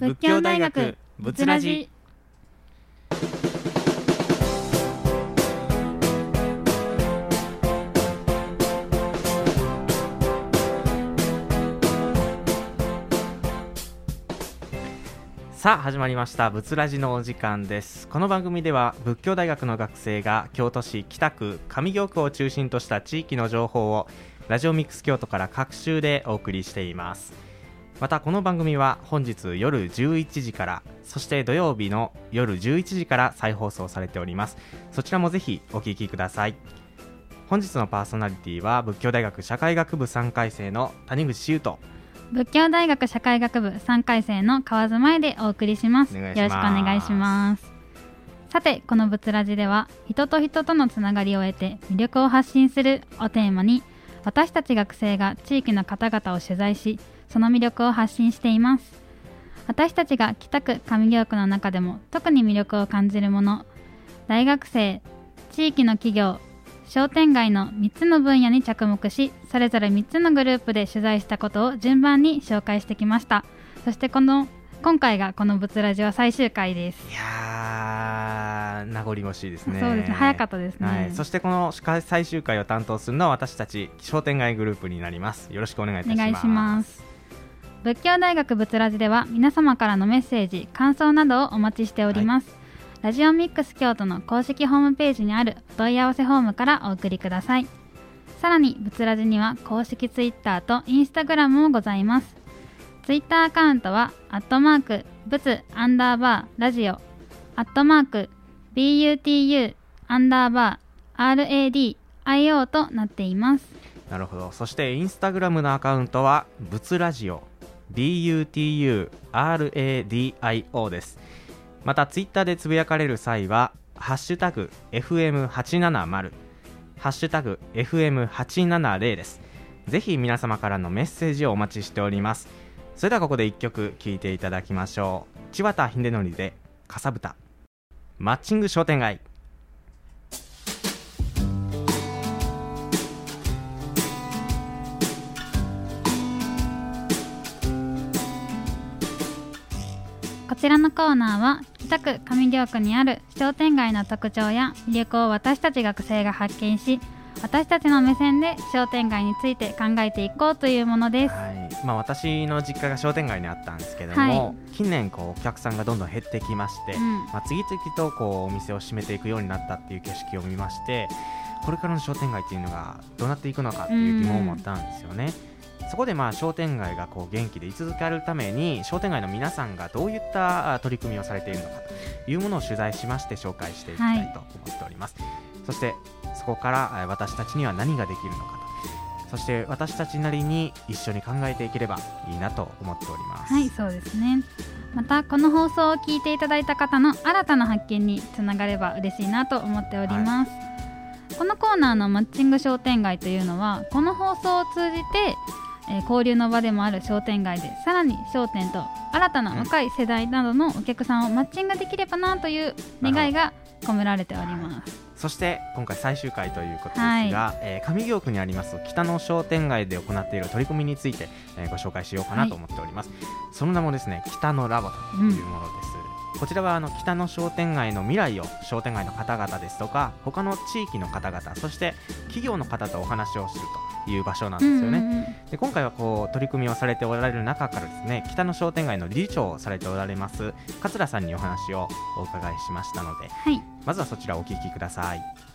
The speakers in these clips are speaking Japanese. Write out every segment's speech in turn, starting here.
仏教大学仏ラジ。さあ始まりました。仏ラジのお時間です。この番組では仏教大学の学生が京都市北区上京区を中心とした地域の情報をラジオミックス京都から各週でお送りしています。またこの番組は本日夜11時からそして土曜日の夜11時から再放送されております。そちらもぜひお聞きください。本日のパーソナリティは仏教大学社会学部3回生の谷口修斗。仏教大学社会学部3回生の河津舞でお送りします。よろしくお願いします。さてこの仏ラジでは人と人とのつながりを得て魅力を発信するをテーマに私たち学生が地域の方々を取材しその魅力を発信しています。私たちが北区上京区の中でも特に魅力を感じるもの大学生地域の企業商店街の3つの分野に着目しそれぞれ3つのグループで取材したことを順番に紹介してきました。そしてこの今回がこの「ブツラジ」は最終回です。いや名残惜しいですね。そうですね。早かったですね、はい、そしてこの最終回を担当するのは私たち商店街グループになります。よろしくお願いいたします。お願いします仏教大学ブツラジでは皆様からのメッセージ感想などをお待ちしております、はい。ラジオミックス京都の公式ホームページにあるお問い合わせフォームからお送りください。さらにブツラジには公式ツイッターとインスタグラムもございます。ツイッターアカウントはアットマークブツアンダーバーラジオ。アットマーク BUTU アンダーバー RADIO となっています。なるほど。そしてインスタグラムのアカウントはブツラジオ BUTURADIO です。またツイッターでつぶやかれる際は「ハッシュタグ #FM870」「ハッシュタグ #FM870」です。ぜひ皆様からのメッセージをお待ちしております。それではここで1曲聴いていただきましょう。千綿秀則で「かさぶた」マッチング商店街。ちらのコーナーは北区上京区にある商店街の特徴や魅力を私たち学生が発見し私たちの目線で商店街について考えていこうというものです、はい。まあ、私の実家が商店街にあったんですけども、はい、近年こうお客さんがどんどん減ってきまして、うん、まあ、次々とこうお店を閉めていくようになったっていう景色を見ましてこれからの商店街っていうのがどうなっていくのかっていう疑問を持ったんですよね。うんそこでまあ商店街がこう元気で居続けるために商店街の皆さんがどういった取り組みをされているのかというものを取材しまして紹介していきたいと思っております、はい、そしてそこから私たちには何ができるのかと。そして私たちなりに一緒に考えていければいいなと思っております。はいそうですね。またこの放送を聞いていただいた方の新たな発見につながれば嬉しいなと思っております、はい、このコーナーのマッチング商店街というのはこの放送を通じてえー、交流の場でもある商店街でさらに商店と新たな若い世代などのお客さんをマッチングできればなという願いが込められております。そして今回最終回ということですが、はい、えー、上京区にあります北の商店街で行っている取り組みについて、えー、ご紹介しようかなと思っております、はい、その名もですね北のラボというものです、うん、こちらはあの北の商店街の未来を商店街の方々ですとか他の地域の方々そして企業の方とお話をするという場所なんですよね。で今回はこう取り組みをされておられる中からですね北の商店街の理事長をされておられます桂さんにお話をお伺いしましたので、はい、まずはそちらお聞きください。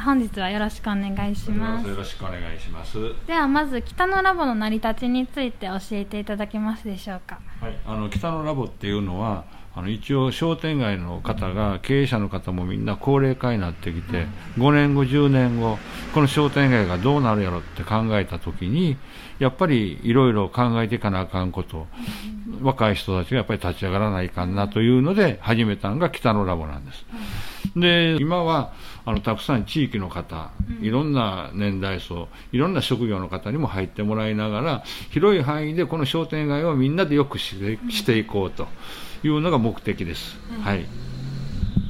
本日はよろしくお願いします。よろしくお願いします。ではまず北のラボの成り立ちについて教えていただけますでしょうか。はい。あの北のラボっていうのはあの一応商店街の方が経営者の方もみんな高齢化になってきて5年後10年後この商店街がどうなるやろって考えた時にやっぱりいろいろ考えていかなあかんこと若い人たちがやっぱり立ち上がらないかんなというので始めたのが北のラボなんですで今はあのたくさん地域の方いろんな年代層いろんな職業の方にも入ってもらいながら広い範囲でこの商店街をみんなでよくしていこうと。いうのが目的です。はい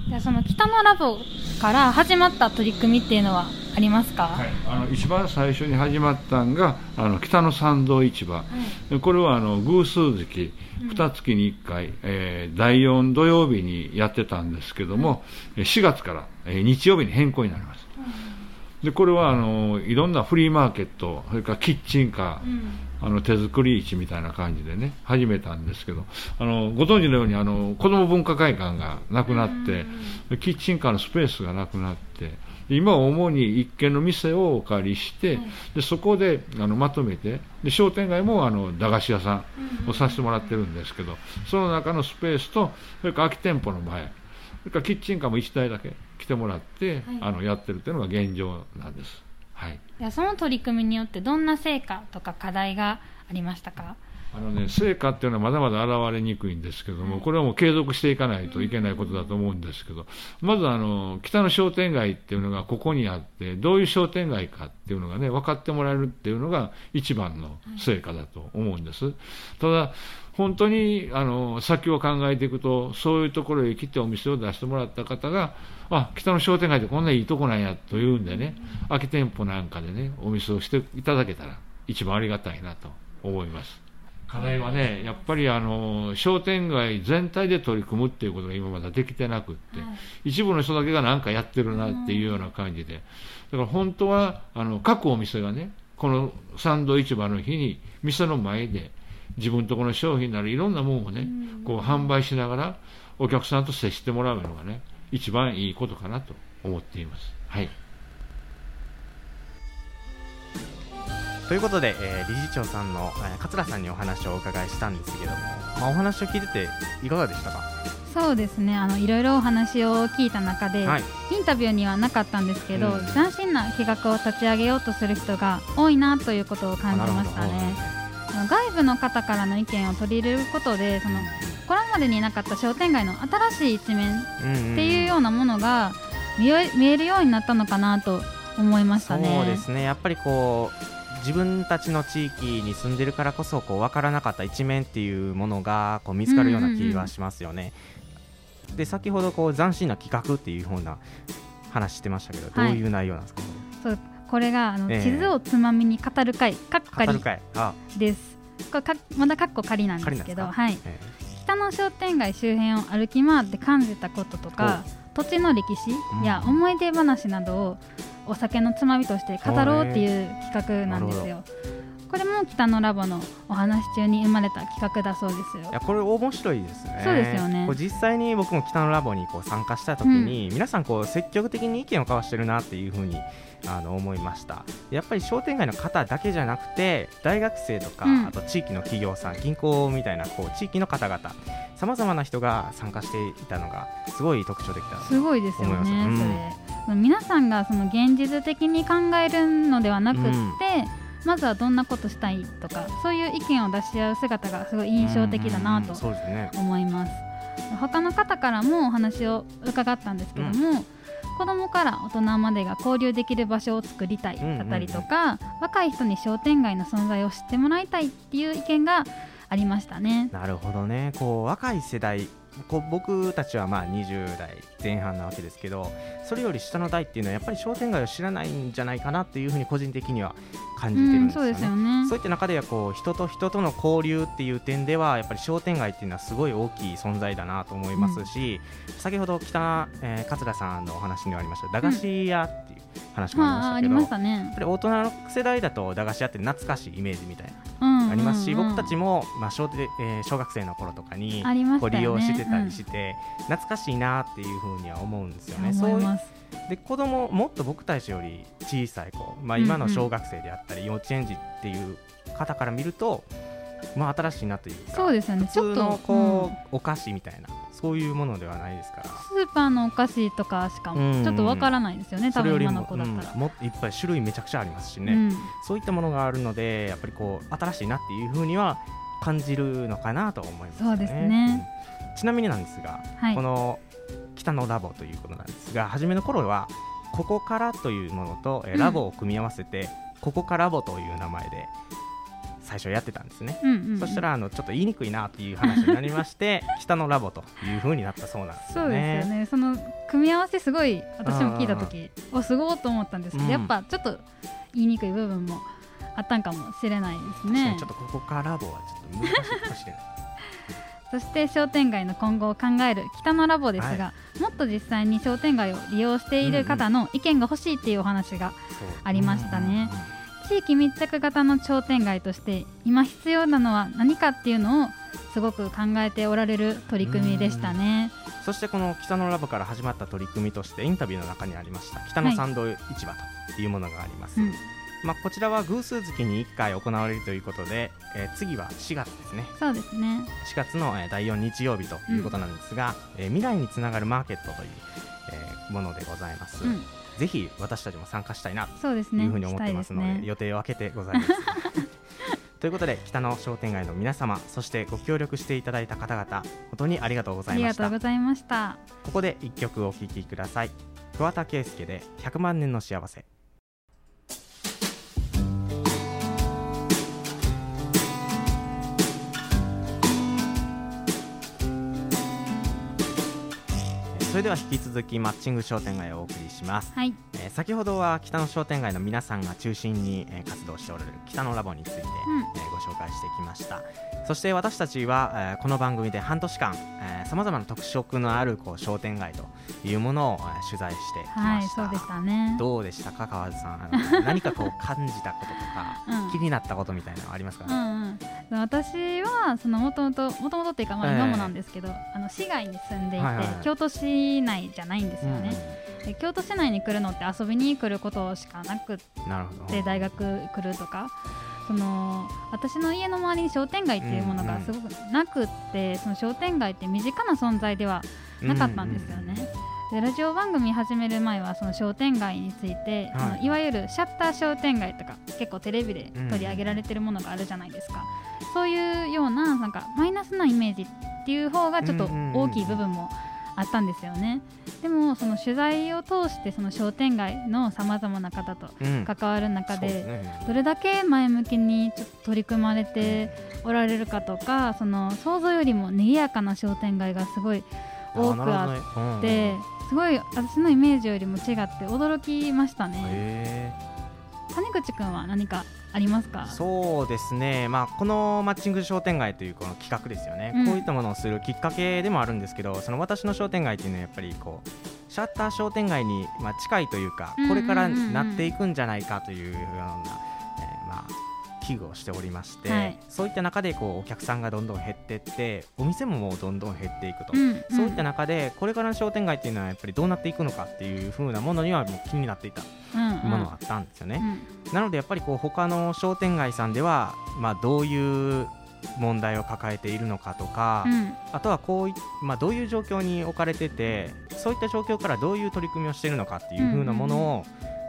じゃあその北のラボから始まった取り組みっていうのはありますか、はい、あの一番最初に始まったのがあの北の参道市場、はい、これはあの偶数月二月に1回、えー、第4土曜日にやってたんですけども、はい、4月から、えー、日曜日に変更になります、でこれはあのいろんなフリーマーケットそれからキッチンカー、うん。あの手作り市みたいな感じでね始めたんですけどあのご存知のようにあの子ども文化会館がなくなってキッチンカーのスペースがなくなって今は主に一軒の店をお借りして、でそこであのまとめてで商店街もあの駄菓子屋さんをさせてもらってるんですけどその中のスペースとそれから空き店舗の前それからキッチンカーも1台だけ来てもらって、あのやってるというのが現状なんです。はい、いやその取り組みによってどんな成果とか課題がありましたか？あのね、成果っていうのはまだまだ現れにくいんですけども、これはもう継続していかないといけないことだと思うんですけど、まずあの、北の商店街っていうのがここにあって、どういう商店街かっていうのがね、分かってもらえるっていうのが一番の成果だと思うんです。ただ、本当にあの先を考えていくと、そういうところへ来てお店を出してもらった方が、あ北の商店街ってこんないいとこなんやというんでね、空き店舗なんかでね、お店をしていただけたら、一番ありがたいなと思います。課題はね、やっぱりあの商店街全体で取り組むっていうことが今まだできてなくって、はい、一部の人だけが何かやってるなっていうような感じで、だから本当はあの各お店がね、この参道市場の日に店の前で自分とこの商品ならいろんなものをね、こう販売しながらお客さんと接してもらうのがね、一番いいことかなと思っています。はい。ということで、えー、理事長さんの、えー、桂さんにお話をお伺いしたんですけども、まあ、お話を聞いてていかがでしたか？そうですね。あのいろいろお話を聞いた中で、はい、インタビューにはなかったんですけど、うん、斬新な企画を立ち上げようとする人が多いなということを感じましたね。外部の方からの意見を取り入れることでそのこれまでになかった商店街の新しい一面っていうようなものが見え見えるようになったのかなと思いましたね。そうですね。やっぱりこう自分たちの地域に住んでるからこそこう分からなかった一面っていうものがこう見つかるような気がしますよね。で先ほどこう斬新な企画っていうふうな話してましたけど、はい、どういう内容なんですか？そうこれがあの、えー、地図をつまみに語る会かっかりです。これかまだかっこ仮なんですけど、はい、えー、北の商店街周辺を歩き回って感じたこととか土地の歴史や思い出話などをお酒のつまみとして語ろうっていう企画なんですよ。これも北のラボのお話中に生まれた企画だそうですよ。いやこれ面白いですね。そうですよね。こ実際に僕も北のラボにこう参加した時に、うん、皆さんこう積極的に意見を交わしてるなっていうふうにあの思いました。やっぱり商店街の方だけじゃなくて大学生とか、うん、あと地域の企業さん銀行みたいなこう地域の方々さまざまな人が参加していたのがすごい特徴的だすごいですよね、うん、それ。皆さんがその現実的に考えるのではなくって、うん、まずはどんなことしたいとかそういう意見を出し合う姿がすごい印象的だなと思います。他の方からもお話を伺ったんですけども、子供から大人までが交流できる場所を作りたいだったりとか、うんうんうん、若い人に商店街の存在を知ってもらいたいっていう意見がありましたね。なるほどねこう若い世代こう僕たちはまあ20代前半なわけですけどそれより下の代っていうのはやっぱり商店街を知らないんじゃないかなっていうふうに個人的には感じてるんですよね。うん、そうよね。そういった中ではこう人と人との交流っていう点ではやっぱり商店街っていうのはすごい大きい存在だなと思いますし、うん、先ほど北、えー、桂さんのお話にもありました駄菓子屋っていう話もありましたけど、うんまあね、やっぱり大人の世代だと駄菓子屋って懐かしいイメージみたいな、ありますし僕たちも、まあ小でえー、小学生の頃とかにこう利用してたりして、懐かしいなっていうふうには思うんですよね。そうで子供もっと僕たちより小さい子、まあ、今の小学生であったり幼稚園児っていう方から見ると、まあ、新しいなというかそうですよね。普通のこう、お菓子みたいなそういうものではないですから。スーパーのお菓子とかしかちょっとわからないですよね、多分今の子だったら、うん、もっといっぱい種類めちゃくちゃありますしね、うん、そういったものがあるのでやっぱりこう新しいなっていうふうには感じるのかなと思います、ね、そうですね、うん、ちなみになんですが、はい、この北のラボということなんですが初めの頃はここからというものと、えラボを組み合わせて、ここからボという名前で最初やってたんですね、うんうんうん、そしたらあのちょっと言いにくいなっていう話になりまして 北のラボというふうになったそうなんですよね。そうですよねその組み合わせすごい私も聞いた時おすごいと思ったんですけど、うん、やっぱちょっと言いにくい部分もあったんかもしれないですね。ちょっとここからラボはちょっと難しいかもしれない。そして商店街の今後を考える北のラボですが、はい、もっと実際に商店街を利用している方の意見が欲しいっていうお話がありましたね。地域密着型の商店街として今必要なのは何かっていうのをすごく考えておられる取り組みでしたね。そしてこの北のラボから始まった取り組みとしてインタビューの中にありました北の参道市場というものがあります。はいうん。まあ、こちらは偶数月に1回行われるということで、えー、次は4月ですね。そうですね。4月の、えー、第4日曜日ということなんですが、うん、えー、未来につながるマーケットという、えー、ものでございます、うん、ぜひ私たちも参加したいなというふうに思ってますので、ね、予定を空けてございます。ということで北の商店街の皆様そしてご協力していただいた方々本当にありがとうございました。ありがとうございました。ここで1曲お聴きください。桑田佳祐で100万年の幸せそれでは引き続きマッチング商店街をお送りします、はい。えー、先ほどは北の商店街の皆さんが中心に、えー、活動しておられる北のラボについて、うん、えー、ご紹介してきました。そして私たちは、えー、この番組で半年間さまざまな特色のあるこう商店街というものを、えー、取材してきました、はい、そうでしたね。どうでしたか？川津さん。何かこう感じたこととか、うん、気になったことみたいなのありますか？ね、うんうん、私はそのもともともともとっていうかまあ今もなんですけど、えー、あの市外に住んでいて、はいはい、京都市内じゃないんですよね、うん、で京都市内に来るのって遊びに来ることしかなくて大学来るとかその私の家の周りに商店街っていうものがすごくなくって、うんうん、その商店街って身近な存在ではなかったんですよね。でラジオ番組始める前はその商店街について、はい、いわゆるシャッター商店街とか結構テレビで取り上げられてるものがあるじゃないですか、うん、そういうようななんかマイナスなイメージっていう方がちょっと大きい部分もあったんですよね。でもその取材を通してその商店街のさまざまな方と関わる中で、どれだけ前向きにちょっと取り組まれておられるかとかその想像よりも賑やかな商店街がすごい多くあって、すごい私のイメージよりも違って驚きましたね。谷口君は何かありますか？そうですね、まあ、このマッチング商店街というこの企画ですよね、うん、こういったものをするきっかけでもあるんですけどその私の商店街っていうのはやっぱりこうシャッター商店街にまあ近いというか、これからなっていくんじゃないかというような、危惧をしておりまして、はい、そういった中でこうお客さんがどんどん減っていってお店ももうどんどん減っていくと、うん、そういった中でこれからの商店街っていうのはやっぱりどうなっていくのかっていうふうなものにはもう気になっていたものがあったんですよね。うんうん、なのでやっぱりこう他の商店街さんでは、まあ、どういう問題を抱えているのかとか、うん、あとはこう、まあ、どういう状況に置かれててそういった状況からどういう取り組みをしているのかっていうふうなものを、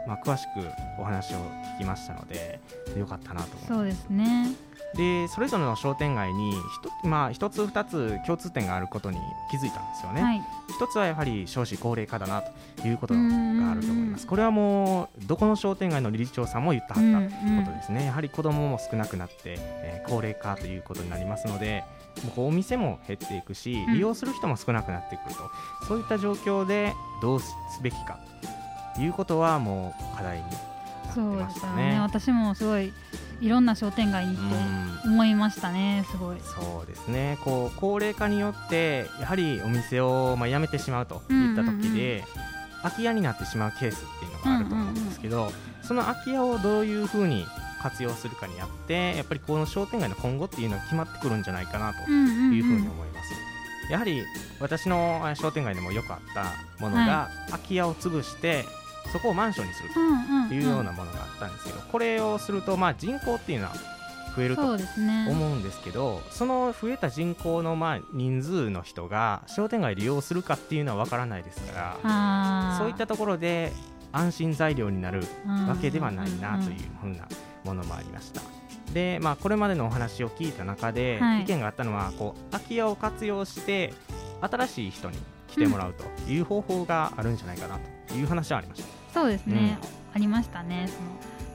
まあ、詳しくお話を聞きましたのでよかったなと思います。そうですね。でそれぞれの商店街にひまあ、1つ2つ共通点があることに気づいたんですよね、はい、1つはやはり少子高齢化だなということがあると思います。これはもうどこの商店街の理事長さんも言ったはったことですね。やはり子どもも少なくなって、えー、高齢化ということになりますのでもうお店も減っていくし利用する人も少なくなってくると、うん、そういった状況でどうすべきか。ということはもう課題になってましたね。ね。私もすごいいろんな商店街に行って思いましたね、すごい。そうですね。こう高齢化によってやはりお店をまあ辞めてしまうといった時で、空き家になってしまうケースっていうのがあると思うんですけど、その空き家をどういうふうに活用するかによってやっぱりこの商店街の今後っていうのは決まってくるんじゃないかなというふうに思います。やはり私の商店街でもよくあったものが、空き家を潰してそこをマンションにするというようなものがあったんですけど、これをするとまあ人口っていうのは増えると思うんですけどその増えた人口のまあ人数の人が商店街利用するかっていうのは分からないですからそういったところで安心材料になるわけではないなというふうなものもありました。でまあ、これまでのお話を聞いた中で、意見があったのはこう空き家を活用して新しい人に来てもらうという方法があるんじゃないかなという話はありました。そうですね、うん、ありましたね。その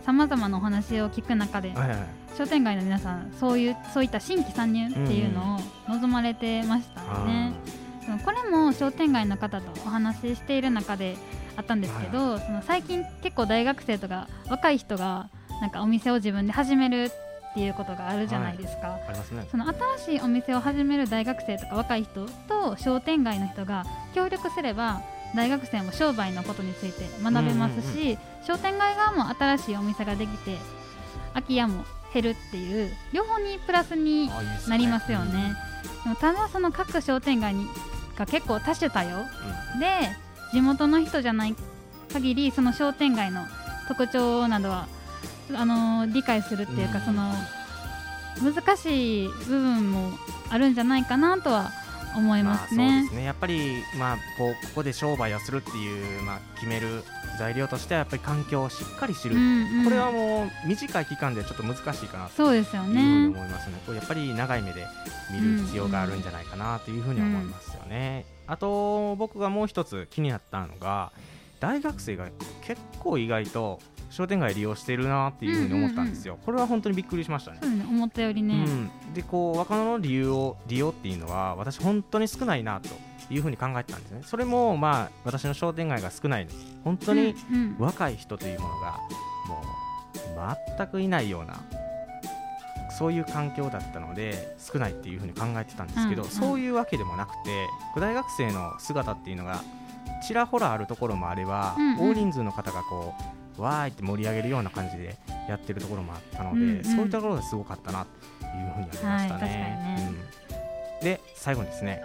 さまざまなお話を聞く中で、はいはい、商店街の皆さんそういうそういった新規参入っていうのを望まれてましたよね。うん、これも商店街の方とお話ししている中であったんですけど、はい、その最近結構大学生とか若い人がなんかお店を自分で始めるっていうことがあるじゃないですか、はい。すね、その新しいお店を始める大学生とか若い人と商店街の人が協力すれば大学生も商売のことについて学べますし、商店街側も新しいお店ができて空き家も減るっていう両方にプラスになりますよね。いいで、ね。うん、もただその各商店街にが結構多種多様、うん、で地元の人じゃない限りその商店街の特徴などはあの理解するっていうか、うん、その難しい部分もあるんじゃないかなとは思いますね。まあ、そうですねやっぱり、まあ、こうここで商売をするっていう、まあ、決める材料としてはやっぱり環境をしっかり知る、うんうん、これはもう短い期間でちょっと難しいかなというふうに思いますね。これやっぱり長い目で見る必要があるんじゃないかなというふうに思いますよね。うんうん、あと僕がもう一つ気になったのが大学生が結構意外と商店街利用してるなっていうふうに思ったんですよ、うんうんうん、これは本当にびっくりしましたね。ね思ったよりね、うん、でこう若者の理由を利用っていうのは私本当に少ないなというふうに考えてたんですね。それもまあ私の商店街が少ない本当に若い人というものがもう全くいないようなそういう環境だったので少ないっていうふうに考えてたんですけど、うんうん、そういうわけでもなくて大学生の姿っていうのがちらほらあるところもあれば、うんうん、大人数の方がこうわーいって盛り上げるような感じでやってるところもあったので、うんうん、そういったところがすごかったなというふうに思いましたね。はいねうん、で最後にですね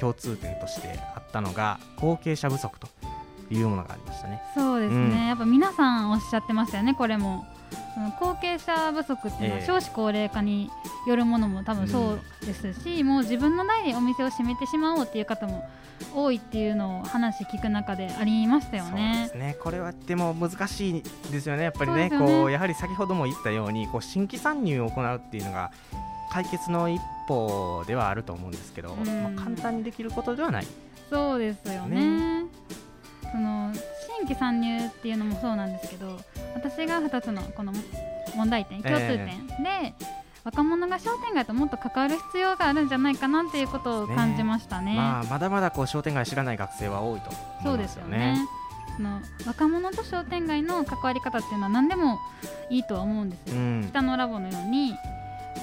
共通点としてあったのが後継者不足というものがありましたね。そうですね、うん、やっぱ皆さんおっしゃってましたよねこれも。その後継者不足っていうのは少子高齢化によるものも多分そうですし、うん、もう自分の代でお店を閉めてしまおうっていう方も多いっていうのを話聞く中でありましたよね。そうですね。これはでも難しいですよね、やっぱりね、ね。こうやはり先ほども言ったようにこう新規参入を行うっていうのが解決の一歩ではあると思うんですけど、うん、まあ、簡単にできることではない。そうですよね、ね、その新規参入っていうのもそうなんですけど私が2つのこの問題点共通点で、えー若者が商店街ともっと関わる必要があるんじゃないかなっていうことを感じましたね。ねまあ、まだまだこう商店街知らない学生は多いと、ね、そうですよね。その若者と商店街の関わり方っていうのは何でもいいとは思うんですよ。うん、北のラボのように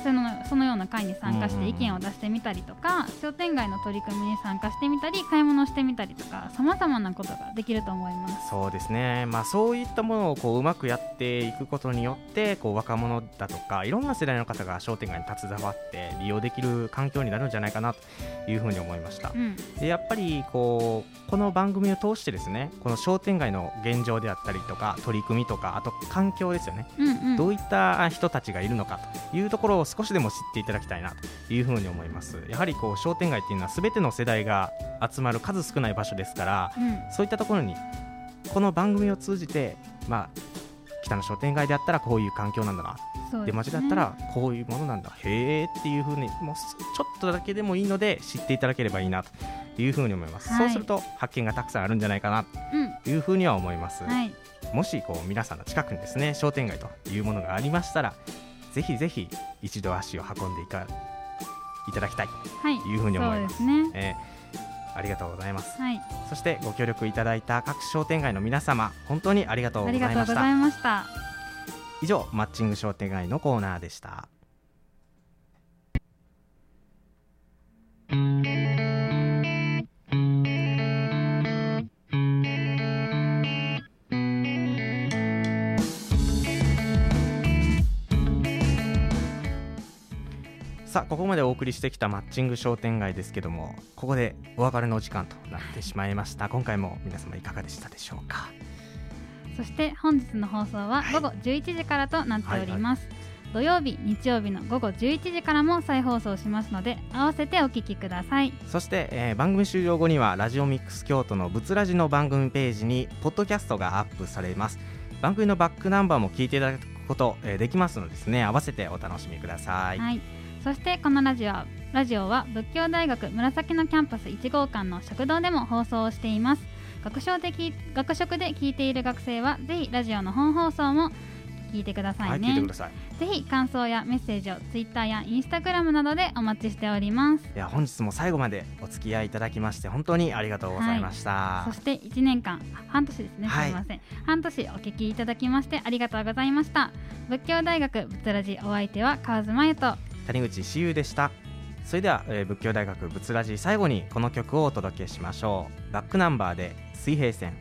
そのそのような会に参加して意見を出してみたりとか、商店街の取り組みに参加してみたり買い物してみたりとかさまざまなことができると思います。そうですね、まあ、そういったものをこううまくやっていくことによってこう若者だとかいろんな世代の方が商店街に携わって利用できる環境になるんじゃないかなというふうに思いました、うん、でやっぱりこうこの番組を通してですねこの商店街の現状であったりとか取り組みとかあと環境ですよね、うんうん、どういった人たちがいるのかというところを少しでも知っていただきたいなというふうに思います。やはりこう商店街っていうのは全ての世代が集まる数少ない場所ですから、うん、そういったところにこの番組を通じて、まあ、北の商店街であったらこういう環境なんだな出町だったらこういうものなんだへえっていうふうにもうちょっとだけでもいいので知っていただければいいなというふうに思います、はい、そうすると発見がたくさんあるんじゃないかなというふうには思います、うんはい、もしこう皆さんの近くにですね商店街というものがありましたらぜひぜひ一度足を運んでいかいただきたい。とい。うふうに思います。はい、すね、えー、ありがとうございます、はい、そしてご協力いただいた各商店街の皆様本当にありがとうございました。以上マッチング商店街のコーナーでしたさあここまでお送りしてきたマッチング商店街ですけどもここでお別れのお時間となってしまいました。今回も皆様いかがでしたでしょうか？そして本日の放送は午後11時からとなっております、はいはい。土曜日日曜日の午後11時からも再放送しますので合わせてお聞きください。そして、えー、番組終了後にはラジオミックス京都のブツラジの番組ページにポッドキャストがアップされます。番組のバックナンバーも聞いていただくこと、えー、できますのでですね合わせてお楽しみください、はいそしてこのラジオラジオは仏教大学紫のキャンパス1号館の食堂でも放送をしています。学習的学食で聞いている学生はぜひラジオの本放送も聞いてくださいね、はい、聞いてください。ぜひ感想やメッセージをツイッターやインスタグラムなどでお待ちしております。いや本日も最後までお付き合いいただきまして本当にありがとうございました、はい、そして1年間半年ですね、はい、すみません。半年お聞きいただきましてありがとうございました。仏教大学仏ラジお相手は川津真由と谷口志優でした。それでは、えー、仏教大学仏ラジ最後にこの曲をお届けしましょう。バックナンバーで水平線